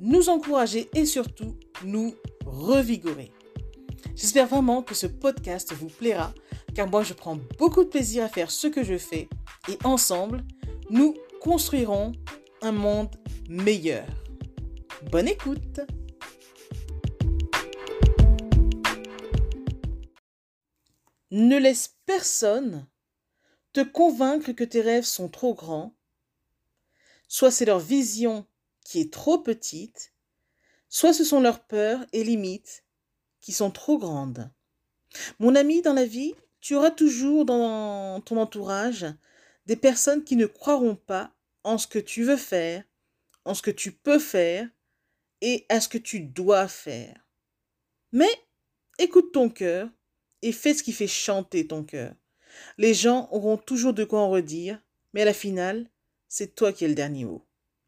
nous encourager et surtout nous revigorer. J'espère vraiment que ce podcast vous plaira car moi je prends beaucoup de plaisir à faire ce que je fais et ensemble, nous construirons un monde meilleur. Bonne écoute Ne laisse personne te convaincre que tes rêves sont trop grands, soit c'est leur vision qui est trop petite, soit ce sont leurs peurs et limites qui sont trop grandes. Mon ami, dans la vie, tu auras toujours dans ton entourage des personnes qui ne croiront pas en ce que tu veux faire, en ce que tu peux faire et à ce que tu dois faire. Mais écoute ton cœur et fais ce qui fait chanter ton cœur. Les gens auront toujours de quoi en redire, mais à la finale, c'est toi qui as le dernier mot.